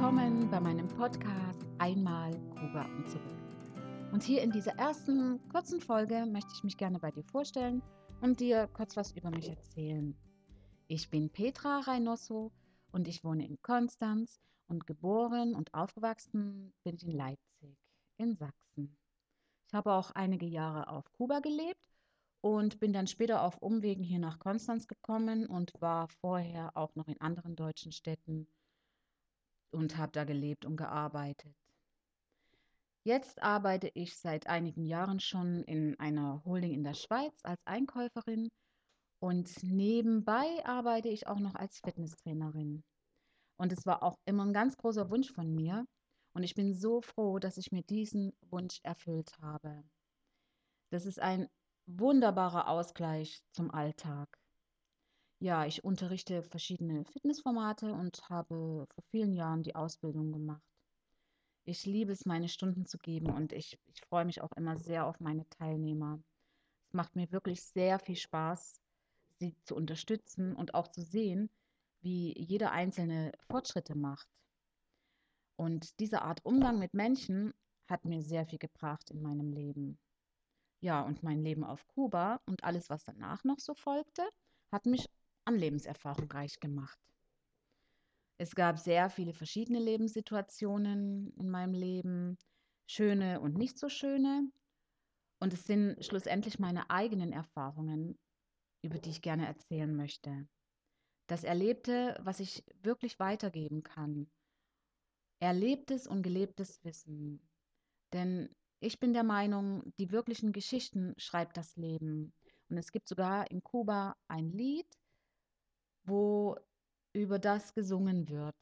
willkommen bei meinem Podcast Einmal Kuba und zurück. Und hier in dieser ersten kurzen Folge möchte ich mich gerne bei dir vorstellen und dir kurz was über mich erzählen. Ich bin Petra Reynoso und ich wohne in Konstanz und geboren und aufgewachsen bin ich in Leipzig in Sachsen. Ich habe auch einige Jahre auf Kuba gelebt und bin dann später auf Umwegen hier nach Konstanz gekommen und war vorher auch noch in anderen deutschen Städten und habe da gelebt und gearbeitet. Jetzt arbeite ich seit einigen Jahren schon in einer Holding in der Schweiz als Einkäuferin und nebenbei arbeite ich auch noch als Fitnesstrainerin. Und es war auch immer ein ganz großer Wunsch von mir. Und ich bin so froh, dass ich mir diesen Wunsch erfüllt habe. Das ist ein wunderbarer Ausgleich zum Alltag. Ja, ich unterrichte verschiedene Fitnessformate und habe vor vielen Jahren die Ausbildung gemacht. Ich liebe es, meine Stunden zu geben und ich, ich freue mich auch immer sehr auf meine Teilnehmer. Es macht mir wirklich sehr viel Spaß, sie zu unterstützen und auch zu sehen, wie jeder Einzelne Fortschritte macht. Und diese Art Umgang mit Menschen hat mir sehr viel gebracht in meinem Leben. Ja, und mein Leben auf Kuba und alles, was danach noch so folgte, hat mich an Lebenserfahrung reich gemacht. Es gab sehr viele verschiedene Lebenssituationen in meinem Leben, schöne und nicht so schöne. Und es sind schlussendlich meine eigenen Erfahrungen, über die ich gerne erzählen möchte. Das Erlebte, was ich wirklich weitergeben kann. Erlebtes und gelebtes Wissen. Denn ich bin der Meinung, die wirklichen Geschichten schreibt das Leben. Und es gibt sogar in Kuba ein Lied, wo über das gesungen wird.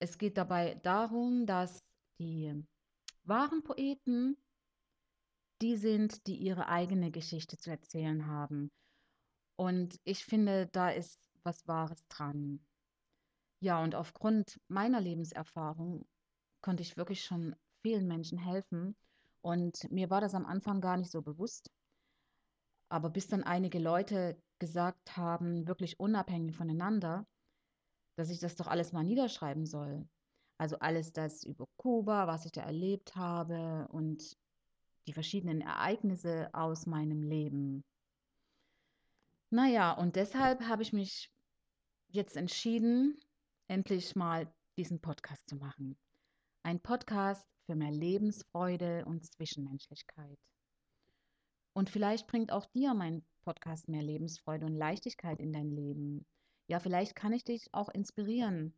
Es geht dabei darum, dass die wahren Poeten die sind, die ihre eigene Geschichte zu erzählen haben. Und ich finde, da ist was Wahres dran. Ja, und aufgrund meiner Lebenserfahrung konnte ich wirklich schon vielen Menschen helfen. Und mir war das am Anfang gar nicht so bewusst. Aber bis dann einige Leute gesagt haben, wirklich unabhängig voneinander, dass ich das doch alles mal niederschreiben soll. Also alles das über Kuba, was ich da erlebt habe und die verschiedenen Ereignisse aus meinem Leben. Naja, und deshalb habe ich mich jetzt entschieden, endlich mal diesen Podcast zu machen. Ein Podcast für mehr Lebensfreude und Zwischenmenschlichkeit. Und vielleicht bringt auch dir mein Podcast mehr Lebensfreude und Leichtigkeit in dein Leben. Ja, vielleicht kann ich dich auch inspirieren.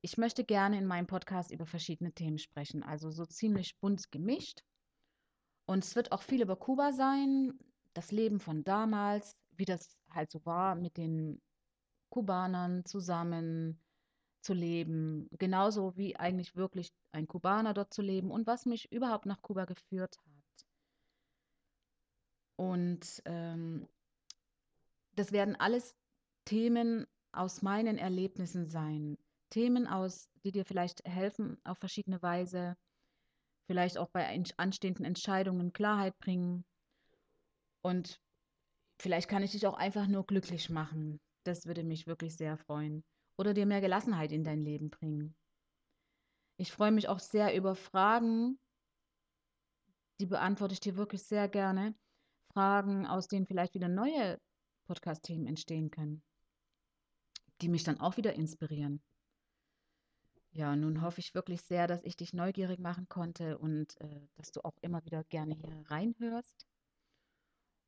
Ich möchte gerne in meinem Podcast über verschiedene Themen sprechen, also so ziemlich bunt gemischt. Und es wird auch viel über Kuba sein, das Leben von damals, wie das halt so war, mit den Kubanern zusammen zu leben, genauso wie eigentlich wirklich ein Kubaner dort zu leben und was mich überhaupt nach Kuba geführt hat. Und ähm, das werden alles Themen aus meinen Erlebnissen sein. Themen aus, die dir vielleicht helfen auf verschiedene Weise, vielleicht auch bei anstehenden Entscheidungen Klarheit bringen. Und vielleicht kann ich dich auch einfach nur glücklich machen. Das würde mich wirklich sehr freuen. Oder dir mehr Gelassenheit in dein Leben bringen. Ich freue mich auch sehr über Fragen. Die beantworte ich dir wirklich sehr gerne. Fragen, aus denen vielleicht wieder neue Podcast-Themen entstehen können, die mich dann auch wieder inspirieren. Ja, nun hoffe ich wirklich sehr, dass ich dich neugierig machen konnte und äh, dass du auch immer wieder gerne hier reinhörst.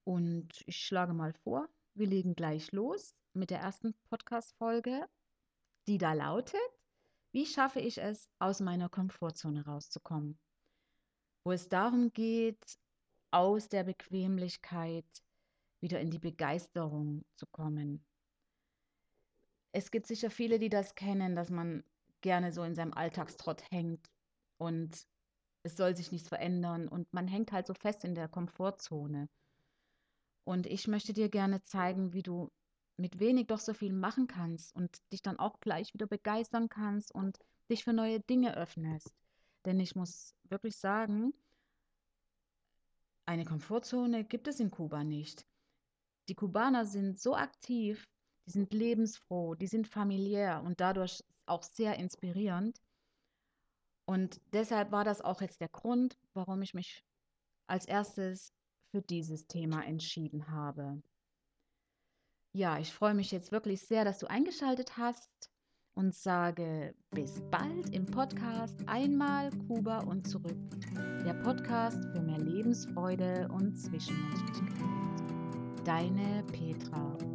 Und ich schlage mal vor, wir legen gleich los mit der ersten Podcast-Folge, die da lautet: Wie schaffe ich es, aus meiner Komfortzone rauszukommen? Wo es darum geht, aus der Bequemlichkeit wieder in die Begeisterung zu kommen. Es gibt sicher viele, die das kennen, dass man gerne so in seinem Alltagstrott hängt und es soll sich nichts verändern und man hängt halt so fest in der Komfortzone. Und ich möchte dir gerne zeigen, wie du mit wenig doch so viel machen kannst und dich dann auch gleich wieder begeistern kannst und dich für neue Dinge öffnest. Denn ich muss wirklich sagen, eine Komfortzone gibt es in Kuba nicht. Die Kubaner sind so aktiv, die sind lebensfroh, die sind familiär und dadurch auch sehr inspirierend. Und deshalb war das auch jetzt der Grund, warum ich mich als erstes für dieses Thema entschieden habe. Ja, ich freue mich jetzt wirklich sehr, dass du eingeschaltet hast und sage bis bald im Podcast Einmal Kuba und zurück. Der Podcast für mehr Lebensfreude und Zwischenmenschlichkeit. Deine Petra.